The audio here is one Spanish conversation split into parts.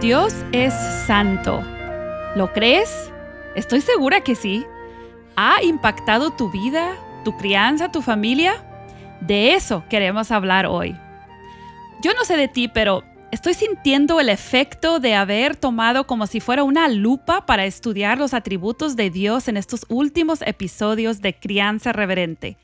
Dios es santo. ¿Lo crees? Estoy segura que sí. ¿Ha impactado tu vida, tu crianza, tu familia? De eso queremos hablar hoy. Yo no sé de ti, pero estoy sintiendo el efecto de haber tomado como si fuera una lupa para estudiar los atributos de Dios en estos últimos episodios de Crianza Reverente.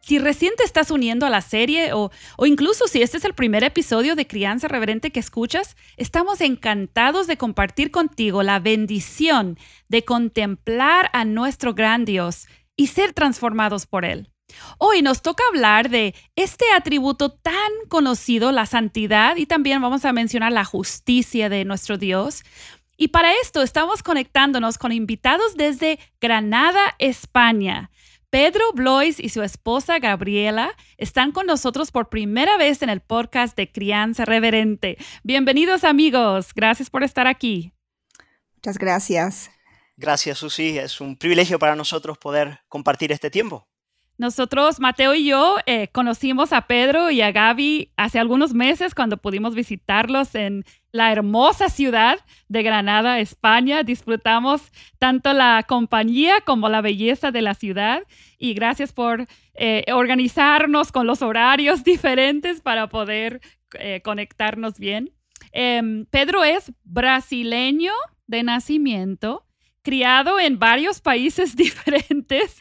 Si recién te estás uniendo a la serie o, incluso si este es el primer episodio de Crianza Reverente que escuchas, estamos encantados de compartir contigo la bendición de contemplar a nuestro gran Dios y ser transformados por Él. Hoy nos toca hablar de este atributo tan conocido, la santidad, y también vamos a mencionar la justicia de nuestro Dios. Y para esto estamos conectándonos con invitados desde Granada, España. Pedro Blois y su esposa Gabriela están con nosotros por primera vez en el podcast de Crianza Reverente. Bienvenidos amigos, gracias por estar aquí. Muchas gracias. Gracias Susi, es un privilegio para nosotros poder compartir este tiempo. Nosotros, Mateo y yo, eh, conocimos a Pedro y a Gaby hace algunos meses cuando pudimos visitarlos en la hermosa ciudad de Granada, España. Disfrutamos tanto la compañía como la belleza de la ciudad y gracias por eh, organizarnos con los horarios diferentes para poder eh, conectarnos bien. Em, Pedro es brasileño de nacimiento criado en varios países diferentes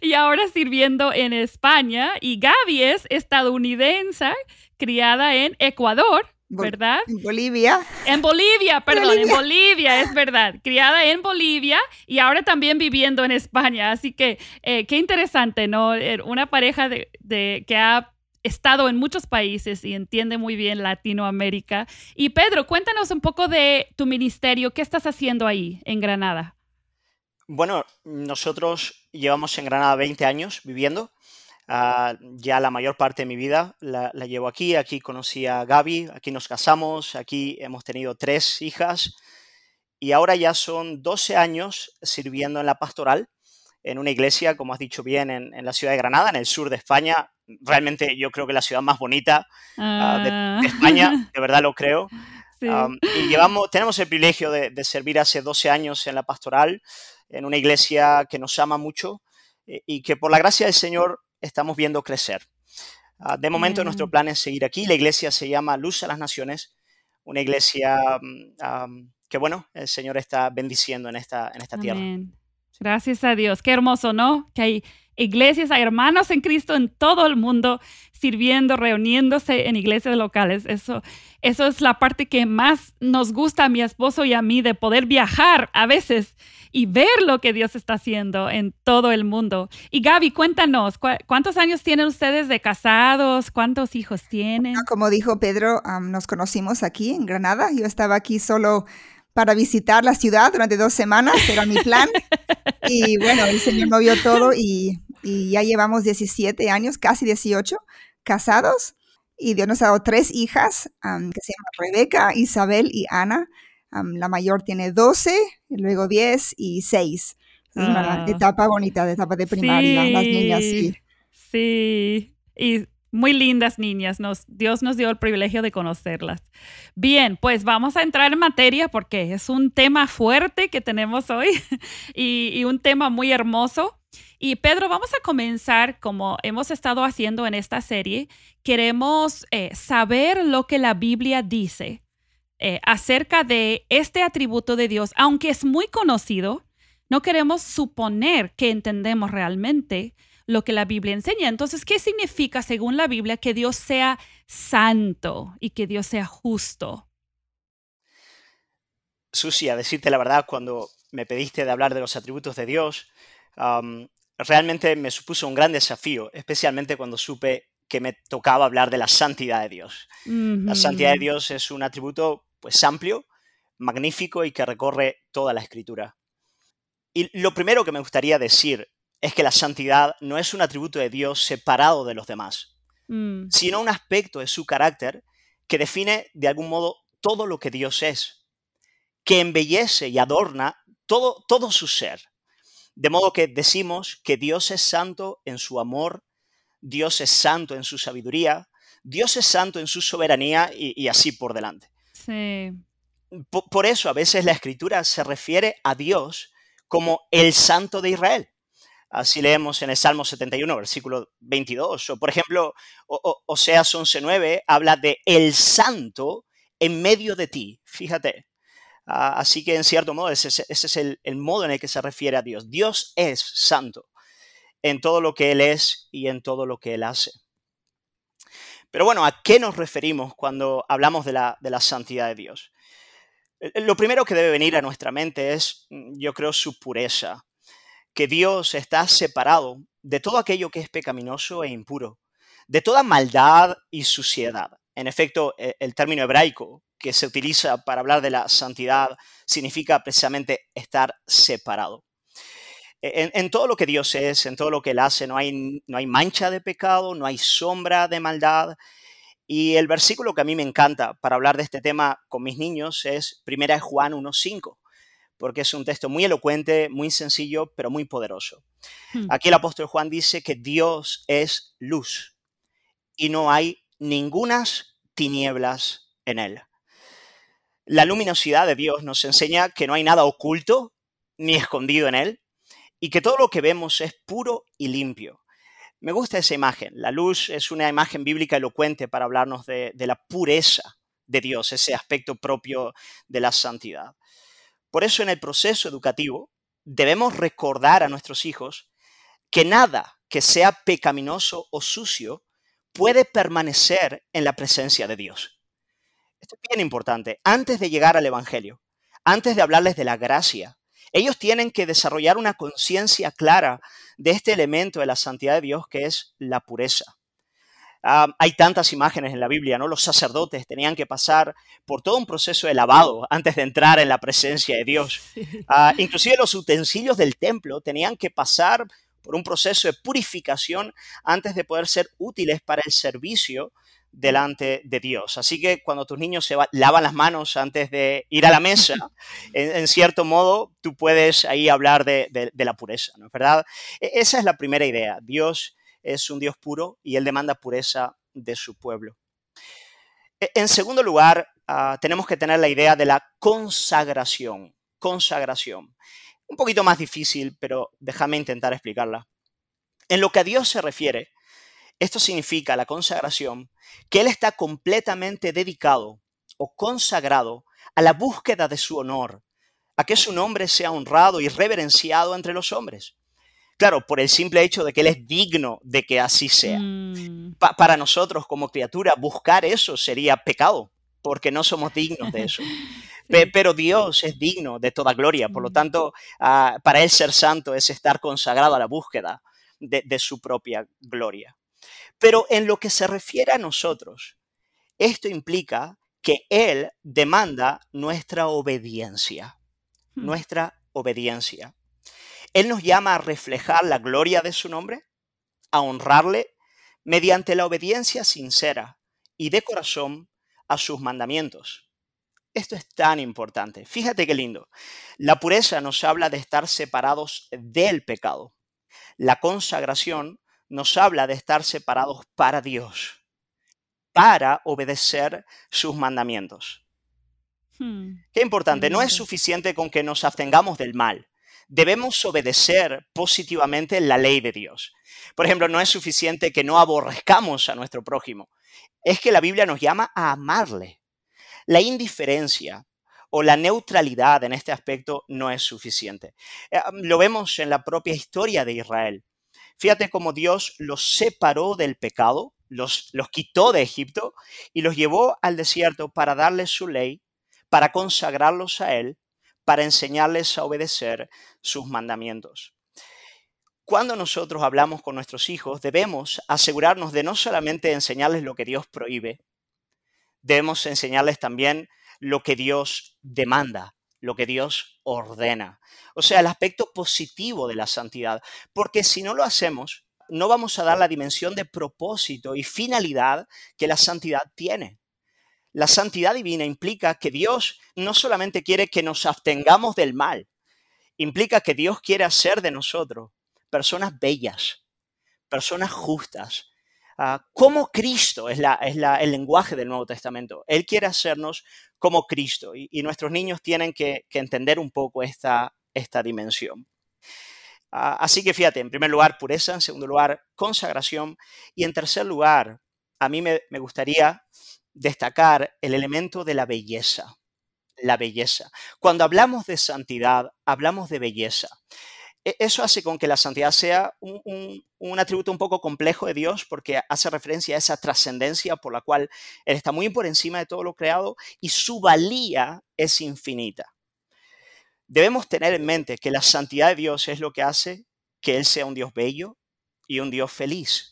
y ahora sirviendo en España. Y Gaby es estadounidense, criada en Ecuador, ¿verdad? En Bolivia. En Bolivia, perdón, en Bolivia, es verdad. Criada en Bolivia y ahora también viviendo en España. Así que eh, qué interesante, ¿no? Eh, una pareja de, de, que ha estado en muchos países y entiende muy bien Latinoamérica. Y Pedro, cuéntanos un poco de tu ministerio. ¿Qué estás haciendo ahí en Granada? Bueno, nosotros llevamos en Granada 20 años viviendo. Ah, ya la mayor parte de mi vida la, llevo aquí. Aquí conocí a Gaby, aquí nos casamos, aquí hemos tenido tres hijas y ahora ya son 12 años sirviendo en la pastoral en una iglesia, como has dicho bien, en, la ciudad de Granada, en el sur de España. Realmente yo creo que la ciudad más bonita ah, de, ah. España, de verdad lo creo. y llevamos, tenemos el privilegio de, de, servir hace 12 años en la pastoral en una iglesia que nos ama mucho eh, y que por la gracia del Señor estamos viendo crecer. Ah, de momento nuestro plan es seguir aquí. La iglesia se llama Luz a las Naciones, una iglesia mm, que, bueno, el Señor está bendiciendo en esta, en esta tierra. Gracias a Dios. Qué hermoso, ¿no? Que hay iglesias, hay hermanos en Cristo en todo el mundo sirviendo, reuniéndose en iglesias locales. Eso, eso es la parte que más nos gusta a mi esposo y a mí de poder viajar a veces y ver lo que Dios está haciendo en todo el mundo. Y Gaby, cuéntanos, ¿cuántos años tienen ustedes de casados? ¿Cuántos hijos tienen? Como dijo Pedro, nos conocimos aquí en Granada. Yo estaba aquí solo para visitar la ciudad durante dos semanas, era mi plan. y bueno, el Señor movió todo y, ya llevamos 17 años, casi 18, casados. Y Dios nos ha dado tres hijas, que se llaman Rebeca, Isabel y Ana la mayor tiene 12, luego 10 y 6. Es una ah. etapa bonita, de etapa de primaria, las niñas, sí. Sí, y muy lindas niñas. Dios nos dio el privilegio de conocerlas. Bien, pues vamos a entrar en materia porque es un tema fuerte que tenemos hoy y, un tema muy hermoso. Y Pedro, vamos a comenzar como hemos estado haciendo en esta serie. Queremos eh, saber lo que la Biblia dice eh, acerca de este atributo de Dios, aunque es muy conocido, no queremos suponer que entendemos realmente lo que la Biblia enseña. Entonces, ¿qué significa, según la Biblia, que Dios sea santo y que Dios sea justo? Susi, a decirte la verdad, cuando me pediste de hablar de los atributos de Dios, realmente me supuso un gran desafío, especialmente cuando supe que me tocaba hablar de la santidad de Dios. La santidad de Dios es un atributo pues amplio, magnífico y que recorre toda la escritura. Y lo primero que me gustaría decir es que la santidad no es un atributo de Dios separado de los demás, Mm, sino un aspecto de su carácter que define de algún modo todo lo que Dios es, que embellece y adorna todo, todo su ser. De modo que decimos que Dios es santo en su amor, Dios es santo en su sabiduría, Dios es santo en su soberanía y, y así por delante. sí. Po- Por eso a veces la escritura se refiere a Dios como el santo de Israel. Así leemos en el Salmo 71, versículo 22. O por ejemplo, Oseas 11.9 habla de el santo en medio de ti. Fíjate. Ah, así que en cierto modo ese, es- el, el modo en el que se refiere a Dios. Dios es santo en todo lo que Él es y en todo lo que Él hace. Pero bueno, ¿a qué nos referimos cuando hablamos de la, de la santidad de Dios? Eh, Lo primero que debe venir a nuestra mente es, mm, yo creo, su pureza, que Dios está separado de todo aquello que es pecaminoso e impuro, de toda maldad y suciedad. En efecto, e- el término hebraico que se utiliza para hablar de la santidad significa precisamente estar separado. E, En, todo lo que Dios es, en todo lo que Él hace, no hay, no hay mancha de pecado, no hay sombra de maldad, y el versículo que a mí me encanta para hablar de este tema con mis niños es 1 Juan 1.5, porque es un texto muy elocuente, muy sencillo, pero muy poderoso. Hmm. Aquí el apóstol Juan dice que Dios es luz y no hay ningunas tinieblas en él. La luminosidad de Dios nos enseña que no hay nada oculto ni escondido en él y que todo lo que vemos es puro y limpio. Me gusta esa imagen. La luz es una imagen bíblica elocuente para hablarnos de, de la pureza de Dios, ese aspecto propio de la santidad. Por eso en el proceso educativo debemos recordar a nuestros hijos que nada que sea pecaminoso o sucio puede permanecer en la presencia de Dios. Esto es bien importante. Antes de llegar al Evangelio, antes de hablarles de la gracia, ellos tienen que desarrollar una conciencia clara de este elemento de la santidad de Dios que es la pureza. Ah, hay tantas imágenes en la Biblia, ¿no? Los sacerdotes tenían que pasar por todo un proceso de lavado antes de entrar en la presencia de Dios. Ah, inclusive los utensilios del templo tenían que pasar por un proceso de purificación antes de poder ser útiles para el servicio delante de Dios. Así que cuando tus niños se va- lavan las manos antes de ir a la mesa, en, en cierto modo tú puedes ahí hablar de, de- de la pureza, ¿no es verdad? E- esa es la primera idea. Dios es un Dios puro y Él demanda pureza de su pueblo. E- En segundo lugar, ah, tenemos que tener la idea de la consagración. Consagración. Un poquito más difícil, pero déjame intentar explicarla. En lo que a Dios se refiere, esto significa la consagración, que Él está completamente dedicado o consagrado a la búsqueda de su honor, a que su nombre sea honrado y reverenciado entre los hombres. Claro, por el simple hecho de que Él es digno de que así sea. Mm, Pa- para nosotros como criatura, buscar eso sería pecado, porque no somos dignos de eso. Sí. Pero Dios es digno de toda gloria, por lo Mm. tanto, ah, para Él ser santo es estar consagrado a la búsqueda de, de su propia gloria. Pero en lo que se refiere a nosotros, esto implica que Él demanda nuestra obediencia, Hmm. nuestra obediencia. Él nos llama a reflejar la gloria de su nombre, a honrarle mediante la obediencia sincera y de corazón a sus mandamientos. Esto es tan importante. Fíjate qué lindo. La pureza nos habla de estar separados del pecado. La consagración nos habla de estar separados para Dios, para obedecer sus mandamientos. Hmm, Qué importante, no es suficiente con que nos abstengamos del mal. Debemos obedecer positivamente la ley de Dios. Por ejemplo, no es suficiente que no aborrezcamos a nuestro prójimo. Es que la Biblia nos llama a amarle. La indiferencia o la neutralidad en este aspecto no es suficiente. Eh, Lo vemos en la propia historia de Israel. Fíjate cómo Dios los separó del pecado, los, los quitó de Egipto y los llevó al desierto para darles su ley, para consagrarlos a Él, para enseñarles a obedecer sus mandamientos. Cuando nosotros hablamos con nuestros hijos, debemos asegurarnos de no solamente enseñarles lo que Dios prohíbe, debemos enseñarles también lo que Dios demanda, lo que Dios ordena. O sea, el aspecto positivo de la santidad. Porque si no lo hacemos, no vamos a dar la dimensión de propósito y finalidad que la santidad tiene. La santidad divina implica que Dios no solamente quiere que nos abstengamos del mal, implica que Dios quiere hacer de nosotros personas bellas, personas justas, ah, como Cristo es, el lenguaje del Nuevo Testamento. Él quiere hacernos como Cristo y, nuestros niños tienen que, entender un poco esta, esta dimensión. Ah, así que fíjate, en primer lugar, pureza, en segundo lugar, consagración y en tercer lugar, a mí me, gustaría destacar el elemento de la belleza. La belleza. Cuando hablamos de santidad, hablamos de belleza. E, eso hace con que la santidad sea un, un, atributo un poco complejo de Dios porque hace referencia a esa trascendencia por la cual Él está muy por encima de todo lo creado y su valía es infinita debemos tener en mente que la santidad de Dios es lo que hace que Él sea un Dios bello y un Dios feliz.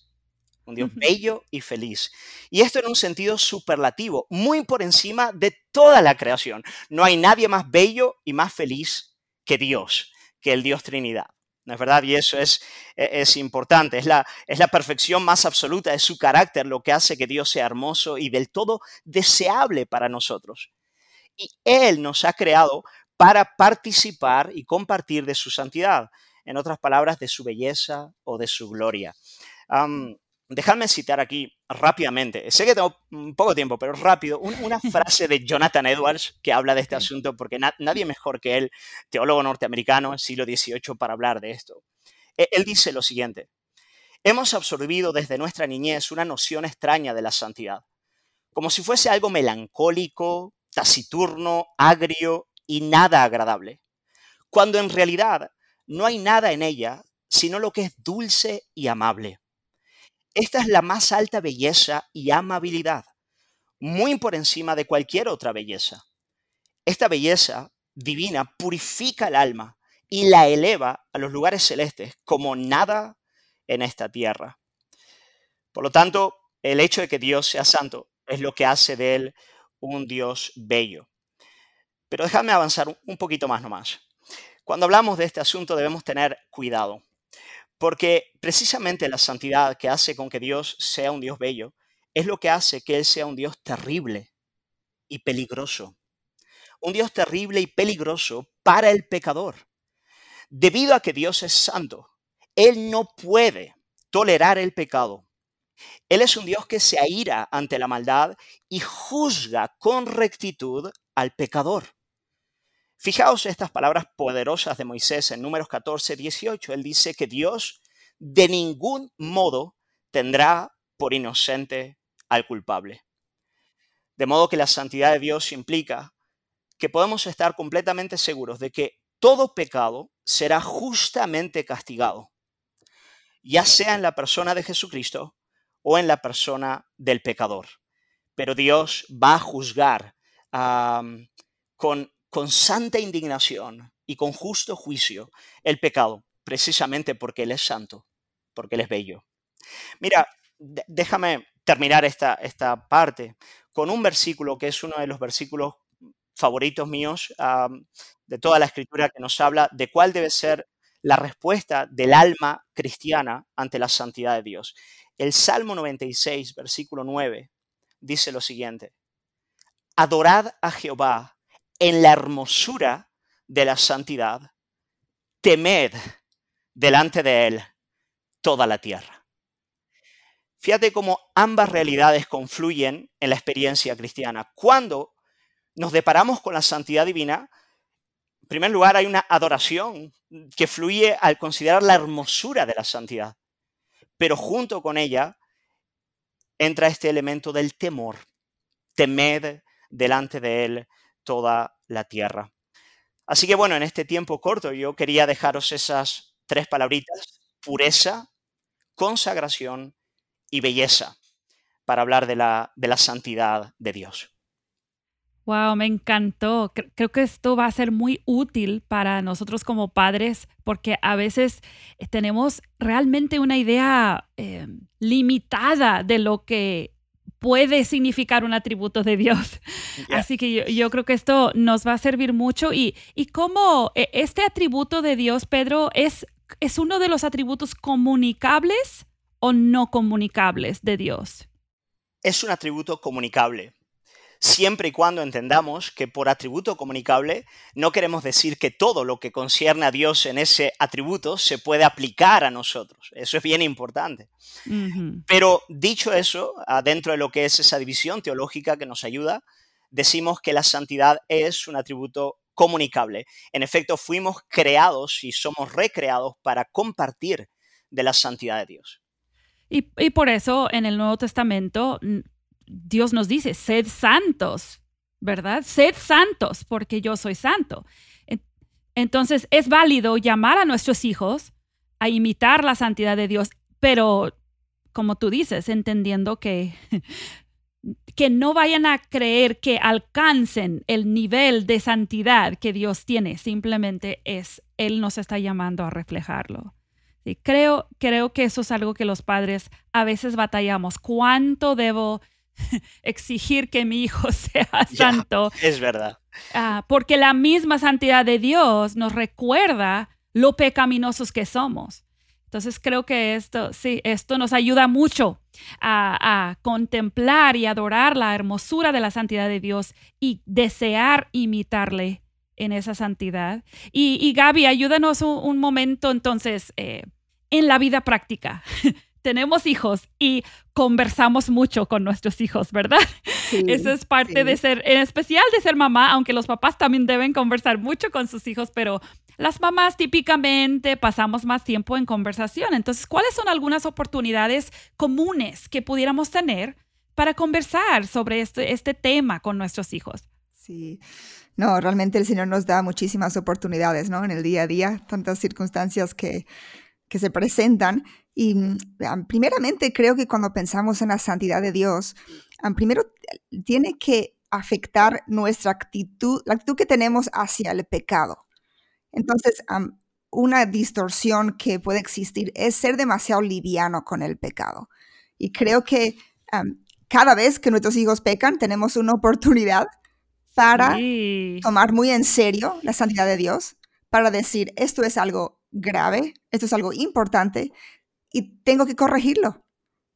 Un Dios bello y feliz. Y esto en un sentido superlativo, muy por encima de toda la creación. No hay nadie más bello y más feliz que Dios, que el Dios Trinidad. ¿No es verdad? Y eso es, e, es importante. Es la, es la perfección más absoluta de su carácter lo que hace que Dios sea hermoso y del todo deseable para nosotros. Y Él nos ha creado para participar y compartir de su santidad, en otras palabras, de su belleza o de su gloria. Dejadme citar aquí rápidamente, sé que tengo poco tiempo, pero rápido, una frase de Jonathan Edwards que habla de este asunto, porque nadie mejor que él, teólogo norteamericano, siglo XVIII, para hablar de esto. E, él dice lo siguiente, hemos absorbido desde nuestra niñez una noción extraña de la santidad, como si fuese algo melancólico, taciturno, agrio y nada agradable, cuando en realidad no hay nada en ella sino lo que es dulce y amable. Esta es la más alta belleza y amabilidad, muy por encima de cualquier otra belleza. Esta belleza divina purifica el alma y la eleva a los lugares celestes como nada en esta tierra. Por lo tanto, el hecho de que Dios sea santo es lo que hace de él un Dios bello. Pero déjame avanzar un poquito más nomás. Cuando hablamos de este asunto debemos tener cuidado, porque precisamente la santidad que hace con que Dios sea un Dios bello es lo que hace que Él sea un Dios terrible y peligroso. Un Dios terrible y peligroso para el pecador. Debido a que Dios es santo, Él no puede tolerar el pecado. Él es un Dios que se aira ante la maldad y juzga con rectitud al pecador. Fijaos estas palabras poderosas de Moisés en números 14, 18. Él dice que Dios de ningún modo tendrá por inocente al culpable. De modo que la santidad de Dios implica que podemos estar completamente seguros de que todo pecado será justamente castigado, ya sea en la persona de Jesucristo o en la persona del pecador. Pero Dios va a juzgar con con santa indignación y con justo juicio el pecado, precisamente porque Él es santo, porque Él es bello. Mira, déjame terminar esta, esta parte con un versículo que es uno de los versículos favoritos míos de toda la escritura que nos habla de cuál debe ser la respuesta del alma cristiana ante la santidad de Dios. El Salmo 96, versículo 9, dice lo siguiente, Adorad a Jehová en la hermosura de la santidad, temed delante de Él toda la tierra. Fíjate cómo ambas realidades confluyen en la experiencia cristiana. Cuando nos deparamos con la santidad divina, en primer lugar hay una adoración que fluye al considerar la hermosura de la santidad, pero junto con ella entra este elemento del temor. Temed delante de Él toda la tierra. Así que bueno, en este tiempo corto yo quería dejaros esas tres palabritas, pureza, consagración y belleza, para hablar de la, de la santidad de Dios. Wow, me encantó. Creo que esto va a ser muy útil para nosotros como padres porque a veces eh, tenemos realmente una idea eh, limitada de lo que puede significar un atributo de Dios. Así que yo, creo que esto nos va a servir mucho. Y, y cómo e, este atributo de Dios, Pedro, es, es uno de los atributos comunicables o no comunicables de Dios. Es un atributo comunicable siempre y cuando entendamos que por atributo comunicable no queremos decir que todo lo que concierne a Dios en ese atributo se puede aplicar a nosotros. Eso es bien importante. Pero dicho eso, dentro de lo que es esa división teológica que nos ayuda, decimos que la santidad es un atributo comunicable. En efecto, fuimos creados y somos recreados para compartir de la santidad de Dios. Y, y, por eso en el Nuevo Testamento Dios nos dice, sed santos, ¿verdad? Sed santos porque yo soy santo. Entonces es válido llamar a nuestros hijos a imitar la santidad de Dios, pero como tú dices, entendiendo que, que no vayan a creer que alcancen el nivel de santidad que Dios tiene, simplemente es, Él nos está llamando a reflejarlo. creo, creo que eso es algo que los padres a veces batallamos. ¿Cuánto debo exigir que mi hijo sea santo. es verdad. Ah, porque la misma santidad de Dios nos recuerda lo pecaminosos que somos. Entonces creo que esto, sí, esto nos ayuda mucho a, contemplar y adorar la hermosura de la santidad de Dios y desear imitarle en esa santidad. Y, Gaby, ayúdanos un, momento entonces eh, en la vida práctica. tenemos hijos y conversamos mucho con nuestros hijos, ¿verdad? Eso es parte de ser, en especial de ser mamá, aunque los papás también deben conversar mucho con sus hijos, pero las mamás típicamente pasamos más tiempo en conversación. Entonces, ¿cuáles son algunas oportunidades comunes que pudiéramos tener para conversar sobre este, este tema con nuestros hijos? Sí. No, realmente el Señor nos da muchísimas oportunidades, ¿no? En el día a día, tantas circunstancias que, que se presentan y mm, primeramente creo que cuando pensamos en la santidad de Dios, primero tiene que afectar nuestra actitud, la actitud que tenemos hacia el pecado. Entonces, una distorsión que puede existir es ser demasiado liviano con el pecado. Y creo que cada vez que nuestros hijos pecan, tenemos una oportunidad para tomar muy en serio la santidad de Dios, para decir, esto es algo grave, esto es algo importante, y tengo que corregirlo.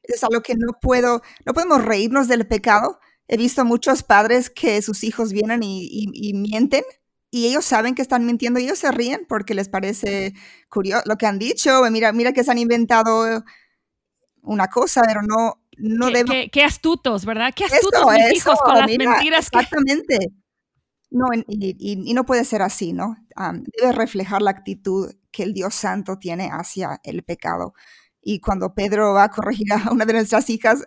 Es algo que no puedo, no podemos reírnos del pecado. He visto muchos padres que sus hijos vienen y, mienten y ellos saben que están mintiendo y ellos se ríen porque les parece curioso lo que han dicho. Mira, mira que se han inventado una cosa, pero no, no qué, qué, astutos, ¿verdad? Qué astutos mis hijos con las mentiras. Exactamente. No, y, no puede ser así, ¿no? debe reflejar la actitud que el Dios Santo tiene hacia el pecado. Y cuando Pedro va a corregir a una de nuestras hijas,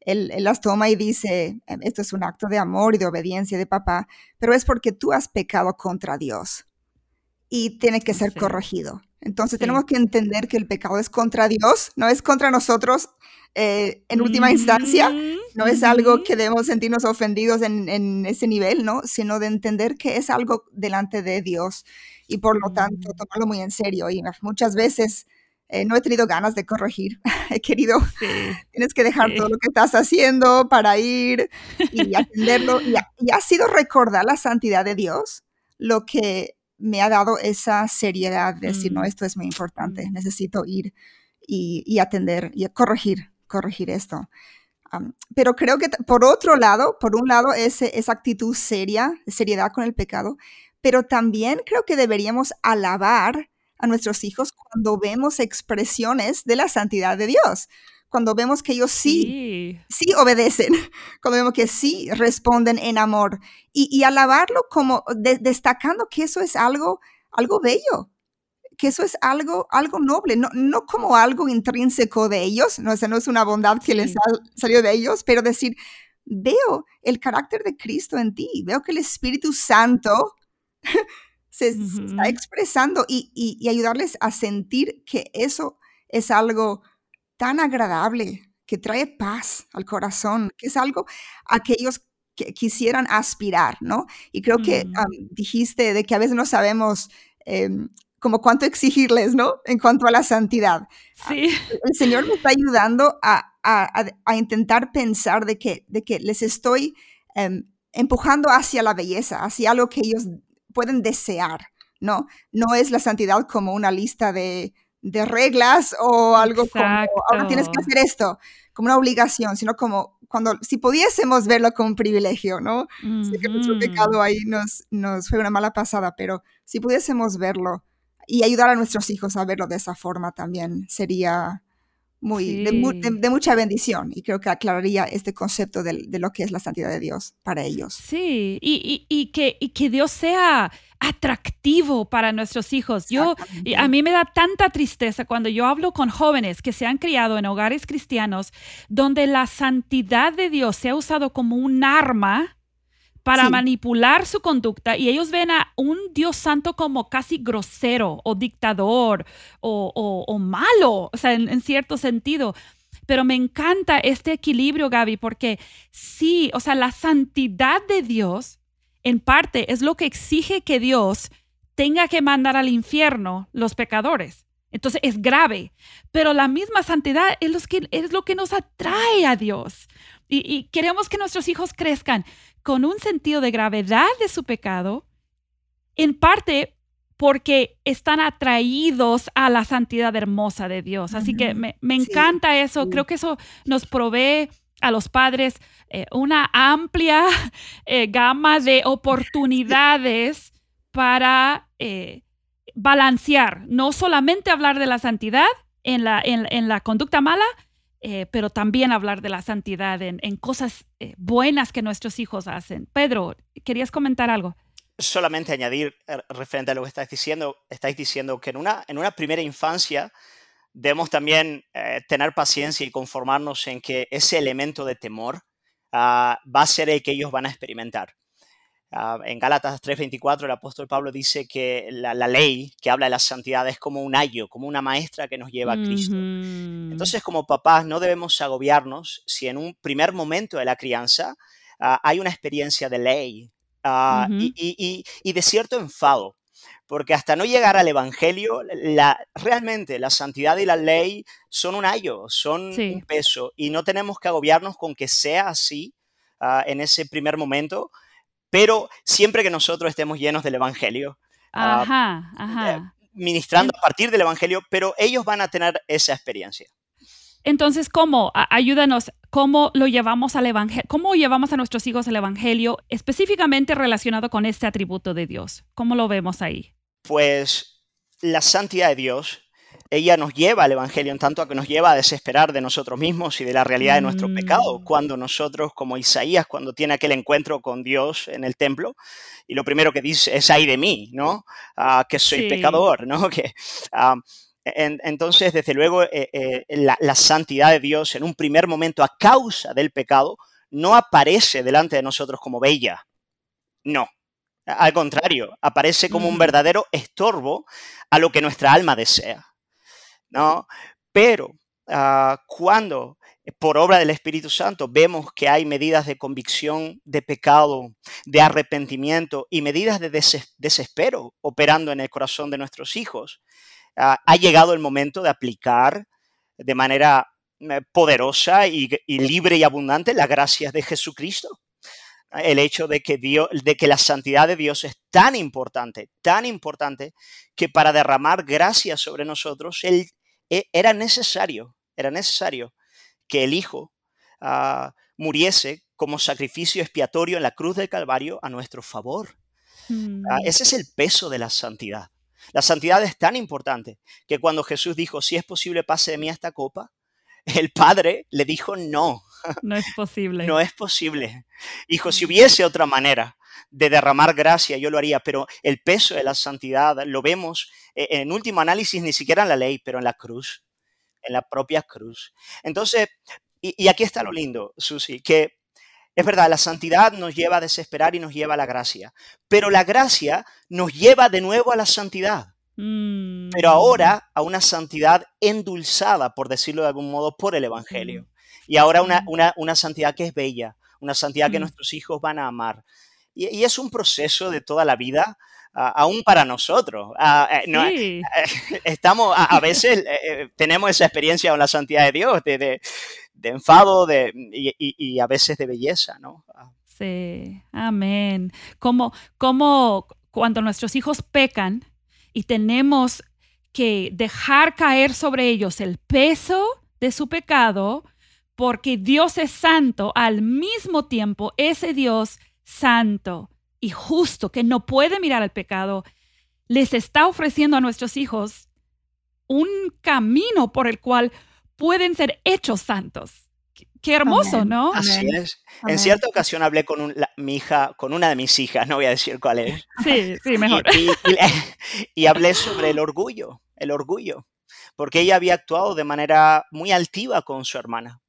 él, las toma y dice, em, esto es un acto de amor y de obediencia de papá, pero es porque tú has pecado contra Dios y tiene que ser corregido. Entonces tenemos que entender que el pecado es contra Dios, no es contra nosotros eh, en última instancia, no es algo que debemos sentirnos ofendidos en, en, ese nivel, ¿no? Sino de entender que es algo delante de Dios y por lo tanto mm. tomarlo muy en serio. Y muchas veces eh, no he tenido ganas de corregir. he querido, tienes que dejar todo lo que estás haciendo para ir y atenderlo. Y ha, sido recordar la santidad de Dios lo que me ha dado esa seriedad de decir, no, mm. esto es muy importante, mm. necesito ir y, atender y corregir, corregir esto. pero creo que por otro lado, por un lado, ese, esa actitud seria, seriedad con el pecado, pero también creo que deberíamos alabar a nuestros hijos cuando vemos expresiones de la santidad de Dios, cuando vemos que ellos sí, sí, obedecen, cuando vemos que sí responden en amor. Y, alabarlo como destacando que eso es algo, algo bello, que eso es algo, algo noble, no, no como algo intrínseco de ellos, no, no es una bondad que les salió de ellos, pero decir, veo el carácter de Cristo en ti, veo que el Espíritu Santo se, está expresando y, ayudarles a sentir que eso es algo tan agradable, que trae paz al corazón, que es algo a que ellos quisieran aspirar, ¿no? Y creo que dijiste de que a veces no sabemos em, como cuánto exigirles, ¿no? En cuanto a la santidad. Sí. El Señor nos está ayudando a, a, intentar pensar de que, de que les estoy em, empujando hacia la belleza, hacia algo que ellos pueden desear, ¿no? No es la santidad como una lista de, reglas o algo como, ahora tienes que hacer esto, como una obligación, sino como cuando, si pudiésemos verlo como un privilegio, ¿no? Sé que nuestro pecado ahí nos, nos fue una mala pasada, pero si pudiésemos verlo y ayudar a nuestros hijos a verlo de esa forma también sería muy, de, mucha bendición y creo que aclararía este concepto de, lo que es la santidad de Dios para ellos. Sí, y, y, que, y que Dios sea atractivo para nuestros hijos. Yo, a mí me da tanta tristeza cuando yo hablo con jóvenes que se han criado en hogares cristianos donde la santidad de Dios se ha usado como un arma para manipular su conducta y ellos ven a un Dios santo como casi grosero o dictador o, malo, o sea, en, cierto sentido. Pero me encanta este equilibrio, Gaby, porque sí, o sea, la santidad de Dios, en parte, es lo que exige que Dios tenga que mandar al infierno los pecadores. Entonces es grave, pero la misma santidad es lo que, es lo que nos atrae a Dios. y, queremos que nuestros hijos crezcan con un sentido de gravedad de su pecado, en parte porque están atraídos a la santidad hermosa de Dios. Así que me, encanta eso. Creo que eso nos provee a los padres eh, una amplia eh, gama de oportunidades para eh, balancear, no solamente hablar de la santidad en la, en la conducta mala, eh, pero también hablar de la santidad en, cosas eh, buenas que nuestros hijos hacen. Pedro, ¿querías comentar algo? Solamente añadir eh, referente a lo que estáis diciendo, estáis diciendo que en una, en una primera infancia debemos también tener paciencia y conformarnos en que ese elemento de temor ah, va a ser el que ellos van a experimentar. Ah, en Gálatas 3:24 el apóstol Pablo dice que la, ley que habla de la santidad es como un ayo, como una maestra que nos lleva a Cristo. Entonces como papás no debemos agobiarnos si en un primer momento de la crianza ah, hay una experiencia de ley ah, y, de cierto enfado. Porque hasta no llegar al Evangelio, la, realmente la santidad y la ley son un ayo, son un peso. Y no tenemos que agobiarnos con que sea así en ese primer momento, pero siempre que nosotros estemos llenos del Evangelio, ah, eh, ministrando a partir del Evangelio, pero ellos van a tener esa experiencia. Entonces, ¿cómo? Ayúdanos, ¿cómo lo llevamos al Evangelio? ¿Cómo llevamos a nuestros hijos al Evangelio específicamente relacionado con este atributo de Dios? ¿Cómo lo vemos ahí? Pues la santidad de Dios ella nos lleva al Evangelio en tanto a que nos lleva a desesperar de nosotros mismos y de la realidad de nuestro pecado. Mm. Cuando nosotros, como Isaías, cuando tiene aquel encuentro con Dios en el templo, y lo primero que dice es, ay de mí, ¿no? Ah, que soy pecador, ¿no? Que, ah, entonces, desde luego, eh, eh, la, santidad de Dios en un primer momento a causa del pecado no aparece delante de nosotros como bella. No. Al contrario, aparece como un mm. verdadero estorbo a lo que nuestra alma desea. ¿No? Pero ah, cuando eh, por obra del Espíritu Santo vemos que hay medidas de convicción de pecado, de arrepentimiento y medidas de desespero operando en el corazón de nuestros hijos, ah, ha llegado el momento de aplicar de manera eh, poderosa y, libre y abundante las gracias de Jesucristo. El hecho de que, Dios, de que la santidad de Dios es tan importante, tan importante, que para derramar gracias sobre nosotros, Él era necesario, era necesario que el Hijo ah, muriese como sacrificio expiatorio en la cruz del Calvario a nuestro favor. Ah, mm. ese es el peso de la santidad. La santidad es tan importante que cuando Jesús dijo, si es posible, pase de mí esta copa, el Padre le dijo, no. No es posible. no es posible. Hijo, si hubiese otra manera, de derramar gracia, yo lo haría, pero el peso de la santidad lo vemos eh, en último análisis ni siquiera en la ley, pero en la cruz, en la propia cruz. Entonces, y, aquí está lo lindo, Susi, que es verdad, la santidad nos lleva a desesperar y nos lleva a la gracia, pero la gracia nos lleva de nuevo a la santidad. Mm. Pero ahora a una santidad endulzada, por decirlo de algún modo, por el Evangelio. Mm. Y ahora una, una, santidad que es bella, una santidad que mm. nuestros hijos van a amar. Y, es un proceso de toda la vida, aún para nosotros. Eh, eh, estamos, a, veces eh, tenemos esa experiencia con la santidad de Dios, de, enfado de, y, a veces de belleza, ¿no? Ah. Sí, amén. Como, como cuando nuestros hijos pecan y tenemos que dejar caer sobre ellos el peso de su pecado, porque Dios es santo, al mismo tiempo ese Dios santo y justo que no puede mirar al pecado, les está ofreciendo a nuestros hijos un camino por el cual pueden ser hechos santos. Qué hermoso, ¿no? Así es. En cierta ocasión hablé con mi hija, con una de mis hijas, no voy a decir cuál es. Sí, sí, mejor. y hablé sobre el orgullo, el orgullo, porque ella había actuado de manera muy altiva con su hermana.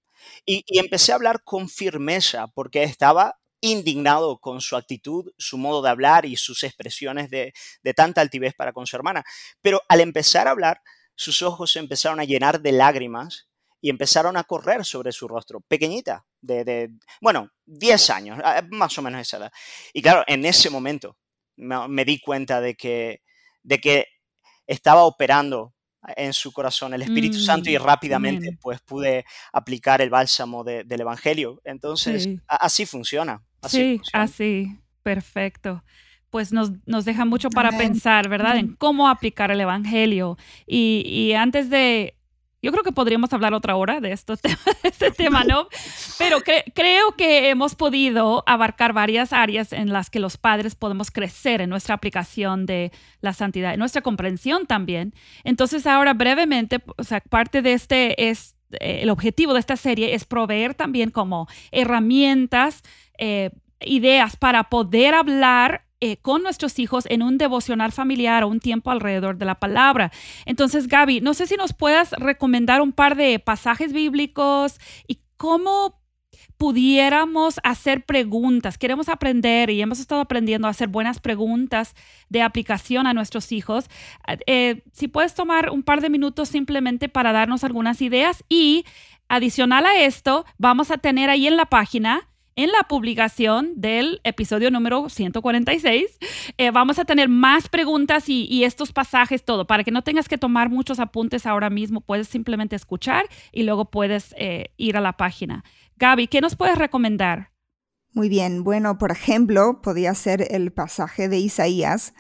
Y, empecé a hablar con firmeza porque estaba indignado con su actitud, su modo de hablar y sus expresiones de, tanta altivez para con su hermana. Pero al empezar a hablar, sus ojos se empezaron a llenar de lágrimas y empezaron a correr sobre su rostro, pequeñita, de, bueno, 10 años, ah, más o menos esa edad. Y claro, en ese momento me, di cuenta de que, de que estaba operando en su corazón el Espíritu Santo y mm, rápidamente pues pude aplicar el bálsamo del Evangelio. Entonces, así funciona. Sí, así, perfecto. Pues nos, nos deja mucho para pensar, ¿verdad? En cómo aplicar el Evangelio. Y, y antes de yo creo que podríamos hablar otra hora de, esto, este tema, ¿no? Pero creo que hemos podido abarcar varias áreas en las que los padres podemos crecer en nuestra aplicación de la santidad, en nuestra comprensión también. Entonces, ahora brevemente, o sea, parte de este es, eh, el objetivo de esta serie es proveer también como herramientas, eh, ideas para poder hablar eh, con nuestros hijos en un devocional familiar o un tiempo alrededor de la palabra. Entonces, Gaby, no sé si nos puedas recomendar un par de pasajes bíblicos y cómo pudiéramos hacer preguntas. Queremos aprender y hemos estado aprendiendo a hacer buenas preguntas de aplicación a nuestros hijos. Eh, si puedes tomar un par de minutos simplemente para darnos algunas ideas y adicional a esto, vamos a tener ahí en la página en la publicación del episodio número 146. Eh, vamos a tener más preguntas y, estos pasajes, todo, para que no tengas que tomar muchos apuntes ahora mismo. Puedes simplemente escuchar y luego puedes eh, ir a la página. Gaby, ¿qué nos puedes recomendar? Muy bien, bueno, por ejemplo, podría ser el pasaje de Isaías,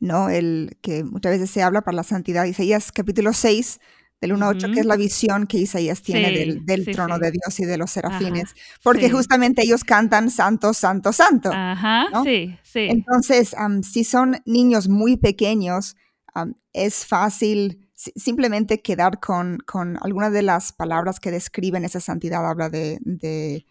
¿no? El que muchas veces se habla para la santidad. Isaías capítulo 6, del 1 8, que es la visión que Isaías tiene del, trono de Dios y de los serafines, porque justamente ellos cantan santo, santo, santo. Ajá, sí, sí. Entonces, si son niños muy pequeños, es fácil simplemente quedar con, con algunas de las palabras que describen esa santidad, habla de,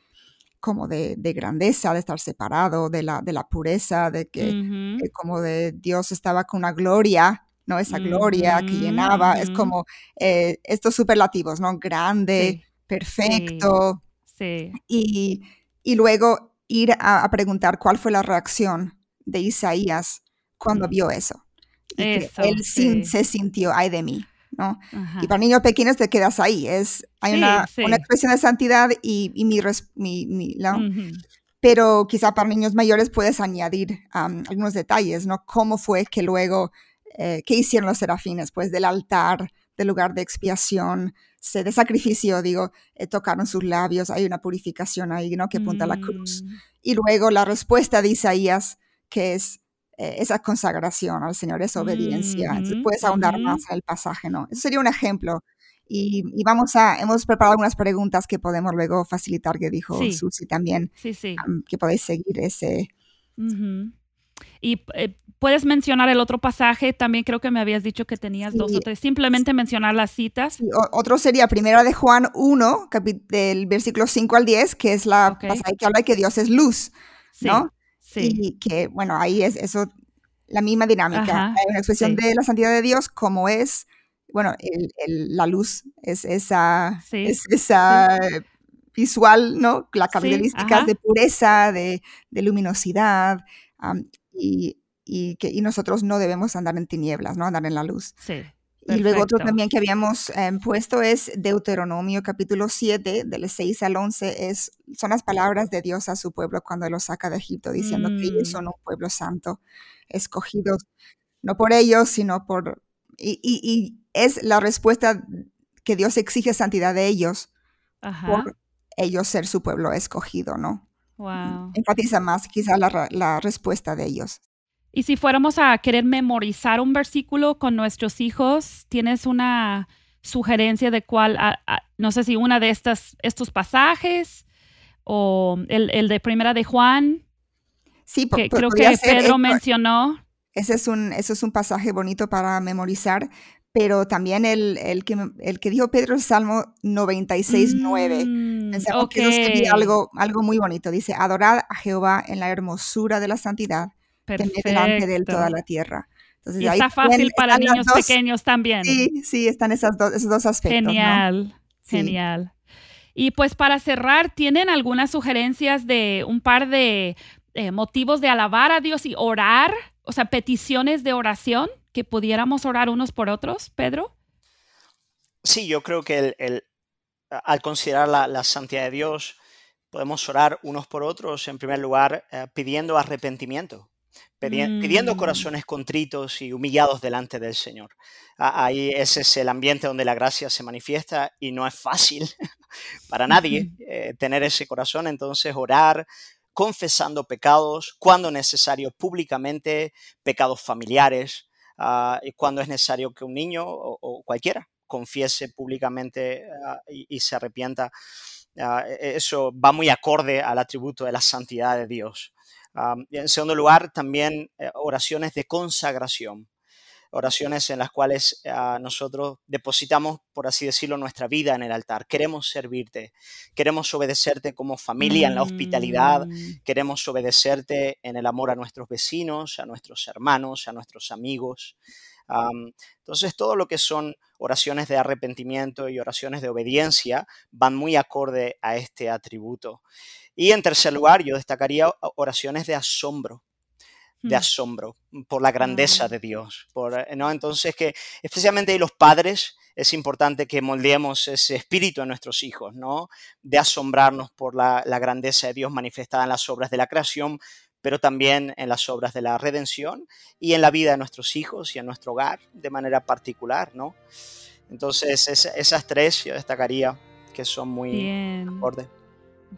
como de, grandeza, de estar separado, de la, de la pureza, de que eh, como de Dios estaba con una gloria ¿no? Esa gloria que llenaba, es como eh, estos superlativos, ¿no? Grande, perfecto. Sí. Y, luego ir a, preguntar cuál fue la reacción de Isaías cuando vio eso. él se sintió, ay de mí, ¿no? Y para niños pequeños te quedas ahí, es, hay una, expresión de santidad y, mi, Pero quizá para niños mayores puedes añadir algunos detalles, ¿no? Cómo fue que luego eh, ¿qué hicieron los serafines? Pues del altar, del lugar de expiación, de sacrificio, digo, eh, tocaron sus labios, hay una purificación ahí, ¿no? Que apunta a la cruz. Mm. Y luego la respuesta de Isaías, que es eh, esa consagración al Señor, esa obediencia. puedes ahondar más en el pasaje, ¿no? Eso sería un ejemplo. Y, vamos a, hemos preparado algunas preguntas que podemos luego facilitar, que dijo Susi también, sí, sí. que podéis seguir ese. Y Puedes mencionar el otro pasaje, también creo que me habías dicho que tenías dos o tres, simplemente mencionar las citas. otro sería primera de Juan 1, del versículo 5 al 10, que es la pasaje que habla de que Dios es luz, ¿no? Sí. Y que, bueno, ahí es eso, la misma dinámica. Hay una expresión de la santidad de Dios como es, bueno, la luz es esa, es esa visual, ¿no? La característica de pureza, de, luminosidad. y y que y nosotros no debemos andar en tinieblas, ¿no? Andar en la luz. Sí. Y luego otro también que habíamos em, puesto es Deuteronomio capítulo 7, del 6 al 11, es, son las palabras de Dios a su pueblo cuando los saca de Egipto, diciendo que ellos mm. son un pueblo santo, escogidos no por ellos, sino por... Y, y, y es la respuesta que Dios exige santidad de ellos, ellos ser su pueblo escogido, ¿no? Wow. Enfatiza más quizás la, la respuesta de ellos. Y si fuéramos a querer memorizar un versículo con nuestros hijos, ¿tienes una sugerencia de cuál, no sé si una de estas, estos pasajes o el, el de primera de Juan? Sí, que creo que Pedro mencionó. Ese es, un, eso es un pasaje bonito para memorizar, pero también el, el, que, el que dijo Pedro, el Salmo 96, 9. Mm, Pensamos que sería algo, algo muy bonito. Dice, adorad a Jehová en la hermosura de la santidad, Perfecto. delante de él toda la tierra. Entonces, y está fácil para niños pequeños también. Sí, sí, están esas dos, esos dos aspectos. Genial, genial. Y pues para cerrar, ¿tienen algunas sugerencias de un par de eh, motivos de alabar a Dios y orar? O sea, peticiones de oración que pudiéramos orar unos por otros, Pedro. Sí, yo creo que el, al considerar la, santidad de Dios, podemos orar unos por otros, en primer lugar, eh, pidiendo arrepentimiento, pidiendo mm. corazones contritos y humillados delante del Señor. Ahí ese es el ambiente donde la gracia se manifiesta y no es fácil para nadie eh, tener ese corazón, entonces orar, confesando pecados, cuando necesario públicamente, pecados familiares, uh, y cuando es necesario que un niño o, cualquiera confiese públicamente ah, y, se arrepienta. Ah, e, eso va muy acorde al atributo de la santidad de Dios. En segundo lugar, también eh, oraciones de consagración oraciones en las cuales ah, nosotros depositamos, por así decirlo, nuestra vida en el altar. Queremos servirte, queremos obedecerte como familia en la hospitalidad, mm. queremos obedecerte en el amor a nuestros vecinos, a nuestros hermanos, a nuestros amigos. Entonces, todo lo que son oraciones de arrepentimiento y oraciones de obediencia van muy acorde a este atributo. Y en tercer lugar, yo destacaría oraciones de asombro de mm. asombro por la grandeza de Dios. Por, eh, ¿no? Entonces, que especialmente los padres es importante que moldeemos ese espíritu en nuestros hijos, ¿no? De asombrarnos por la, grandeza de Dios manifestada en las obras de la creación, pero también en las obras de la redención y en la vida de nuestros hijos y en nuestro hogar de manera particular, ¿no? Entonces, esas tres yo destacaría que son muy acordes.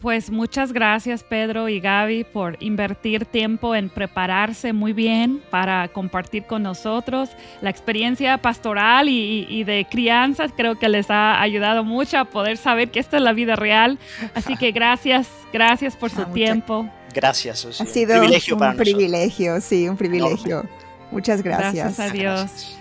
Pues muchas gracias Pedro y Gaby por invertir tiempo en prepararse muy bien para compartir con nosotros la experiencia pastoral y, de crianza. Creo que les ha ayudado mucho a poder saber que esta es la vida real. Así que gracias, gracias por su ah, tiempo. Gracias. Ha sido un privilegio, un privilegio sí, un privilegio. Muchas gracias. Gracias a Dios.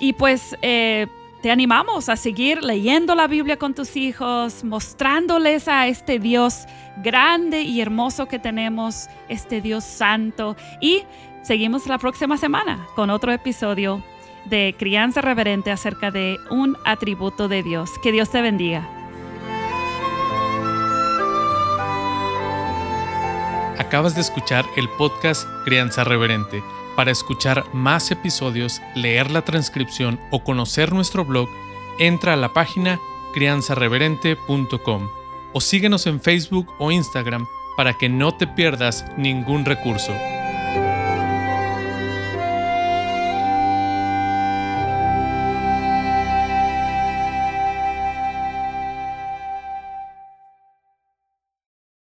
Y pues... Eh, te animamos a seguir leyendo la Biblia con tus hijos, mostrándoles a este Dios grande y hermoso que tenemos, este Dios santo. Y seguimos la próxima semana con otro episodio de Crianza Reverente acerca de un atributo de Dios. Que Dios te bendiga. Acabas de escuchar el podcast Crianza Reverente para escuchar más episodios, leer la transcripción o conocer nuestro blog, entra a la página crianzareverente.com o síguenos en Facebook o Instagram para que no te pierdas ningún recurso.